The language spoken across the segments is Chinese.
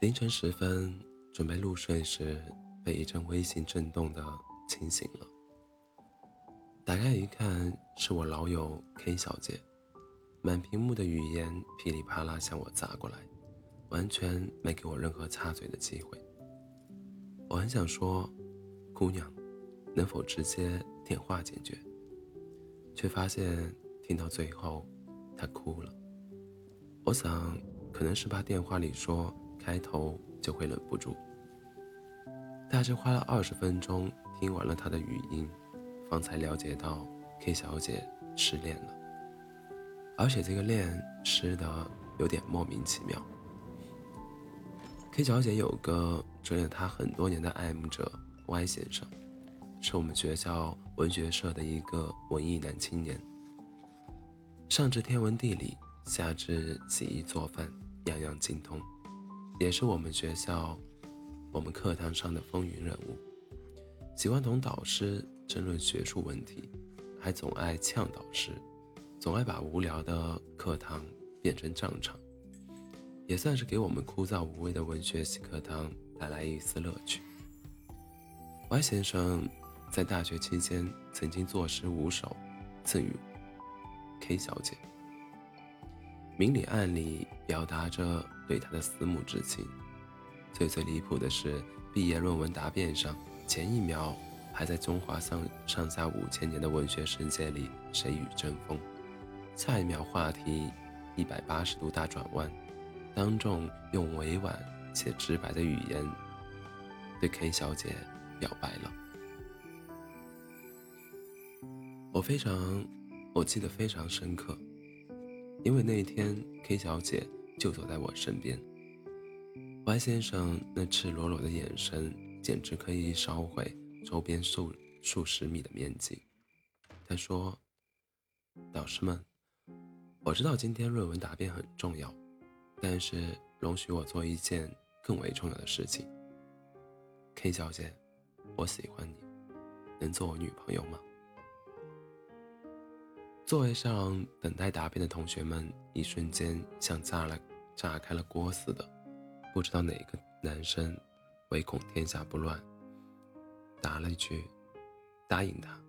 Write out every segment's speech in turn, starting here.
凌晨时分，准备入睡时，被一阵微信震动的惊醒了。打开一看，是我老友 K 小姐，满屏幕的语言噼里啪啦向我砸过来，完全没给我任何插嘴的机会。我很想说，姑娘，能否直接电话解决？却发现听到最后，她哭了。我想，可能是怕电话里说。开头就会忍不住，大致花了二十分钟，听完了他的语音，方才了解到 K 小姐失恋了，而且这个恋失的有点莫名其妙。K 小姐有个追了她很多年的爱慕者 Y 先生，是我们学校文学社的一个文艺男青年，上至天文地理，下至洗衣做饭，样样精通。也是我们学校，我们课堂上的风云人物，喜欢同导师争论学术问题，还总爱呛导师，总爱把无聊的课堂变成战场，也算是给我们枯燥无味的文学系课堂带来一丝乐趣。Y 先生在大学期间曾经作诗五首赠予 K 小姐。明里暗里表达着对他的思慕之情。最最离谱的是，毕业论文答辩上，前一秒还在中华上上下五千年的文学世界里谁与争锋，下一秒话题一百八十度大转弯，当众用委婉且直白的语言对 K 小姐表白了。我非常，我记得非常深刻。因为那一天，K 小姐就坐在我身边。Y 先生那赤裸裸的眼神，简直可以烧毁周边数数十米的面积。他说：“导师们，我知道今天论文答辩很重要，但是容许我做一件更为重要的事情。K 小姐，我喜欢你，能做我女朋友吗？”座位上等待答辩的同学们，一瞬间像炸了、炸开了锅似的，不知道哪个男生唯恐天下不乱，答了一句：“答应他。”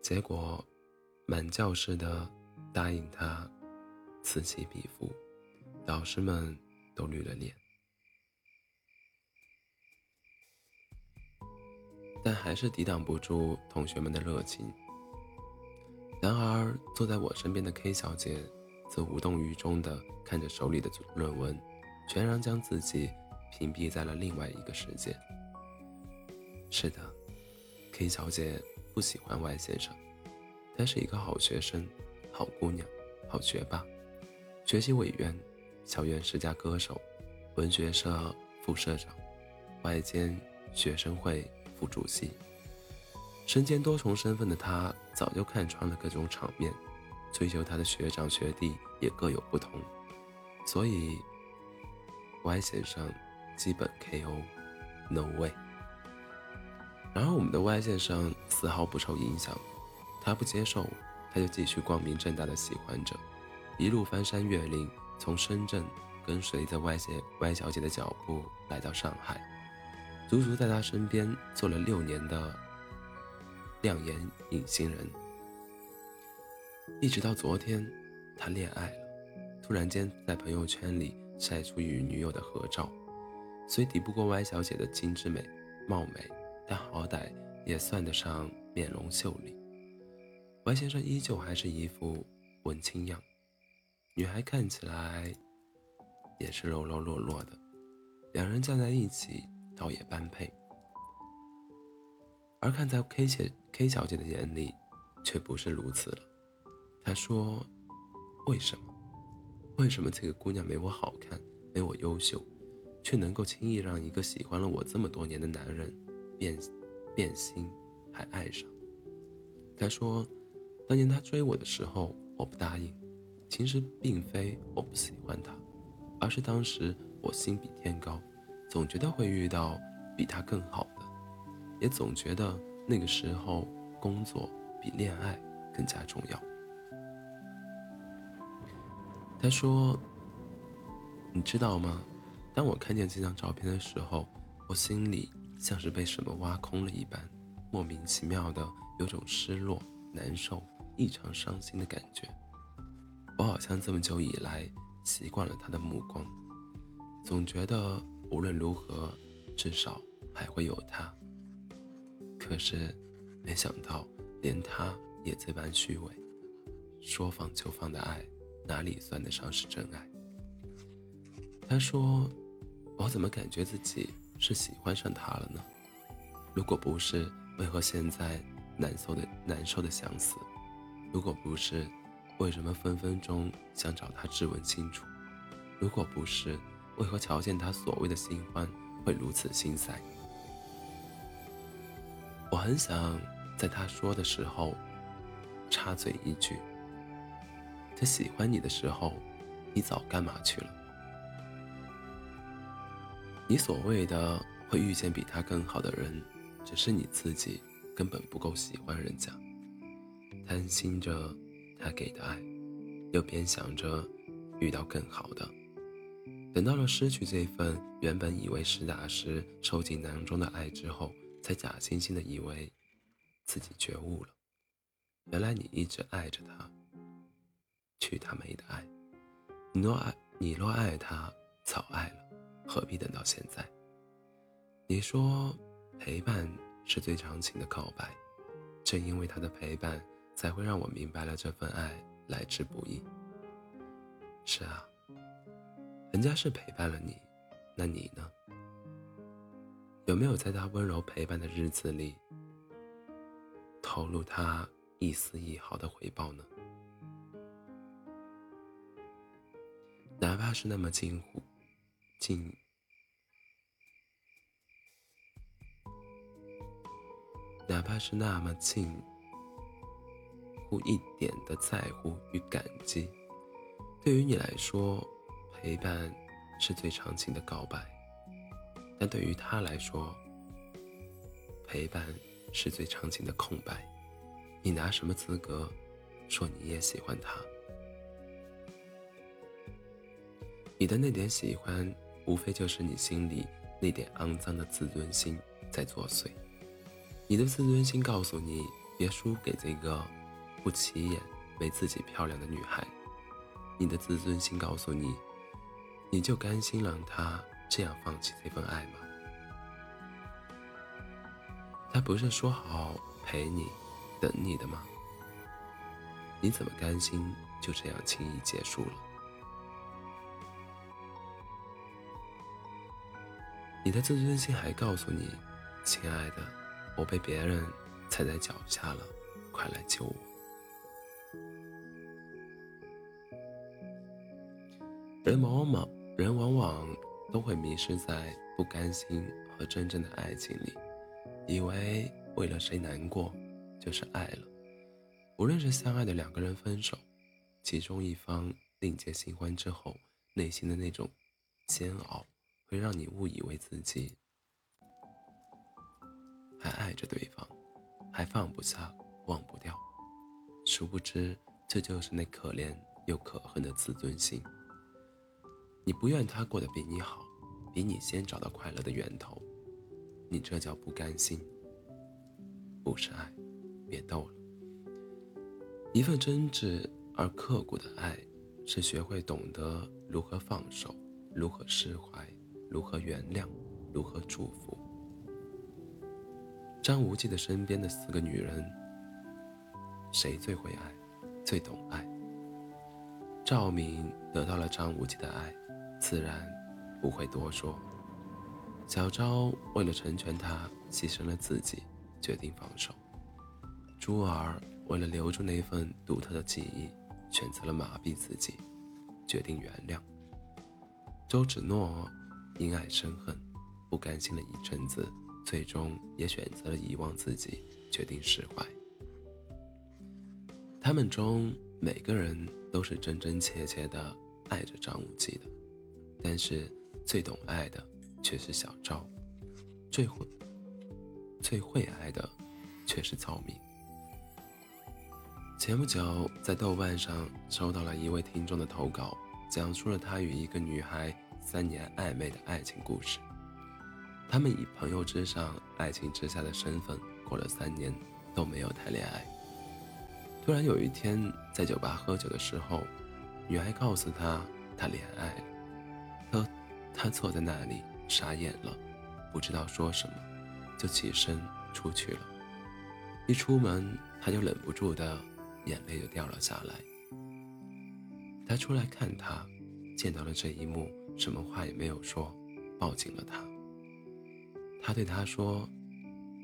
结果，满教室的“答应他”此起彼伏，导师们都绿了脸，但还是抵挡不住同学们的热情。然而，坐在我身边的 K 小姐，则无动于衷地看着手里的论文，全然将自己屏蔽在了另外一个世界。是的，K 小姐不喜欢 Y 先生，她是一个好学生、好姑娘、好学霸，学习委员，校园十佳歌手，文学社副社长，外兼学生会副主席。身兼多重身份的他，早就看穿了各种场面，追求他的学长学弟也各有不同，所以 Y 先生基本 KO，No way。然而我们的 Y 先生丝毫不受影响，他不接受，他就继续光明正大的喜欢着，一路翻山越岭，从深圳跟随着 Y 姐 Y 小姐的脚步来到上海，足足在她身边做了六年的。亮眼隐形人，一直到昨天，他恋爱了，突然间在朋友圈里晒出与女友的合照，虽抵不过 Y 小姐的精致美貌美，但好歹也算得上面容秀丽。Y 先生依旧还是一副文青样，女孩看起来也是柔柔弱弱的，两人站在一起倒也般配。而看在 K 姐 K 小姐的眼里，却不是如此了。她说：“为什么？为什么这个姑娘没我好看，没我优秀，却能够轻易让一个喜欢了我这么多年的男人变变心，还爱上？”她说：“当年他追我的时候，我不答应。其实并非我不喜欢他，而是当时我心比天高，总觉得会遇到比他更好的。”也总觉得那个时候工作比恋爱更加重要。他说：“你知道吗？当我看见这张照片的时候，我心里像是被什么挖空了一般，莫名其妙的有种失落、难受、异常伤心的感觉。我好像这么久以来习惯了他的目光，总觉得无论如何，至少还会有他。可是，没想到连他也这般虚伪，说放就放的爱，哪里算得上是真爱？他说：“我怎么感觉自己是喜欢上他了呢？如果不是，为何现在难受的难受的想死？如果不是，为什么分分钟想找他质问清楚？如果不是，为何瞧见他所谓的新欢会如此心塞？”我很想在他说的时候插嘴一句：“他喜欢你的时候，你早干嘛去了？”你所谓的会遇见比他更好的人，只是你自己根本不够喜欢人家，贪心着他给的爱，又边想着遇到更好的。等到了失去这份原本以为实打实收进囊中的爱之后，才假惺惺的以为自己觉悟了。原来你一直爱着他，去他妹的爱！你若爱，你若爱他，早爱了。何必等到现在？你说陪伴是最长情的告白，正因为他的陪伴，才会让我明白了这份爱来之不易。是啊，人家是陪伴了你，那你呢？有没有在他温柔陪伴的日子里，投入他一丝一毫的回报呢？哪怕是那么近乎。近，哪怕是那么近乎一点的在乎与感激，对于你来说，陪伴是最长情的告白；但对于他来说，陪伴是最长情的空白。你拿什么资格说你也喜欢他？你的那点喜欢。无非就是你心里那点肮脏的自尊心在作祟。你的自尊心告诉你，别输给这个不起眼、没自己漂亮的女孩。你的自尊心告诉你，你就甘心让她这样放弃这份爱吗？她不是说好陪你、等你的吗？你怎么甘心就这样轻易结束了？你的自尊心还告诉你：“亲爱的，我被别人踩在脚下了，快来救我。”人往往人往往都会迷失在不甘心和真正的爱情里，以为为了谁难过就是爱了。无论是相爱的两个人分手，其中一方另结新欢之后，内心的那种煎熬。会让你误以为自己还爱着对方，还放不下、忘不掉，殊不知这就是那可怜又可恨的自尊心。你不愿他过得比你好，比你先找到快乐的源头，你这叫不甘心，不是爱，别逗了。一份真挚而刻骨的爱，是学会懂得如何放手，如何释怀。如何原谅？如何祝福？张无忌的身边的四个女人，谁最会爱，最懂爱？赵敏得到了张无忌的爱，自然不会多说。小昭为了成全他，牺牲了自己，决定放手。珠儿为了留住那份独特的记忆，选择了麻痹自己，决定原谅。周芷诺。因爱生恨，不甘心了一阵子，最终也选择了遗忘自己，决定释怀。他们中每个人都是真真切切的爱着张无忌的，但是最懂爱的却是小昭，最会最会爱的却是赵敏。前不久，在豆瓣上收到了一位听众的投稿，讲述了他与一个女孩。三年暧昧的爱情故事。他们以朋友之上、爱情之下的身份过了三年，都没有谈恋爱。突然有一天，在酒吧喝酒的时候，女孩告诉他她恋爱了。他他坐在那里傻眼了，不知道说什么，就起身出去了。一出门，他就忍不住的眼泪就掉了下来。他出来看他，见到了这一幕，什么话也没有说，抱紧了他。他对他说：“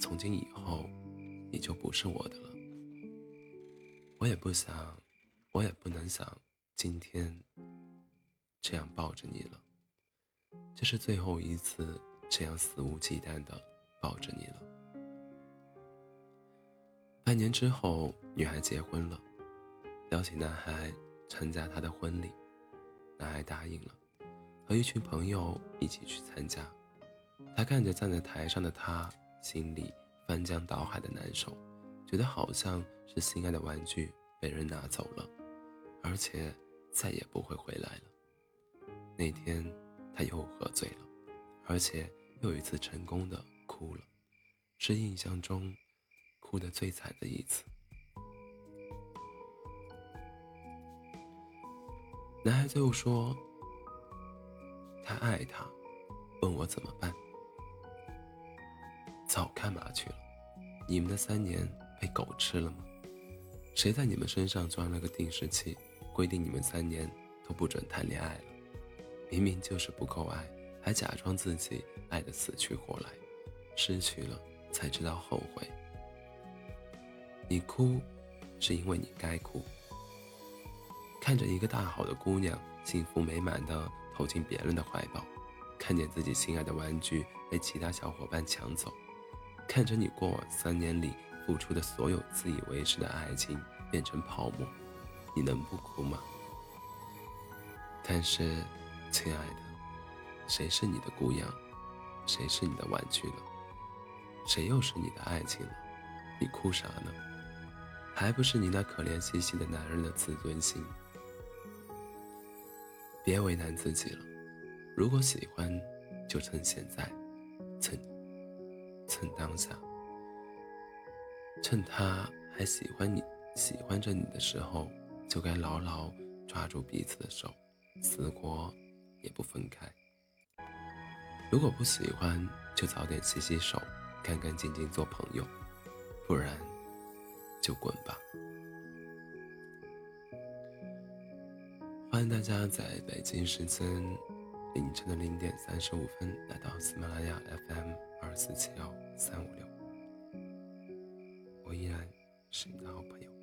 从今以后，你就不是我的了。我也不想，我也不能想今天这样抱着你了。这是最后一次这样肆无忌惮的抱着你了。”半年之后，女孩结婚了，邀请男孩参加她的婚礼，男孩答应了，和一群朋友一起去参加。他看着站在台上的他，心里翻江倒海的难受，觉得好像是心爱的玩具被人拿走了，而且再也不会回来了。那天他又喝醉了，而且又一次成功的哭了，是印象中。哭得最惨的一次，男孩最后说：“他爱她，问我怎么办。早干嘛去了？你们的三年被狗吃了吗？谁在你们身上装了个定时器，规定你们三年都不准谈恋爱了？明明就是不够爱，还假装自己爱得死去活来，失去了才知道后悔。”你哭，是因为你该哭。看着一个大好的姑娘幸福美满的投进别人的怀抱，看见自己心爱的玩具被其他小伙伴抢走，看着你过往三年里付出的所有自以为是的爱情变成泡沫，你能不哭吗？但是，亲爱的，谁是你的姑娘？谁是你的玩具了？谁又是你的爱情了？你哭啥呢？还不是你那可怜兮兮的男人的自尊心。别为难自己了，如果喜欢，就趁现在，趁趁当下，趁他还喜欢你、喜欢着你的时候，就该牢牢抓住彼此的手，死活也不分开。如果不喜欢，就早点洗洗手，干干净净做朋友，不然。就滚吧！欢迎大家在北京时间凌晨的零点三十五分来到喜马拉雅 FM 二四七幺三五六，我依然是你的好朋友。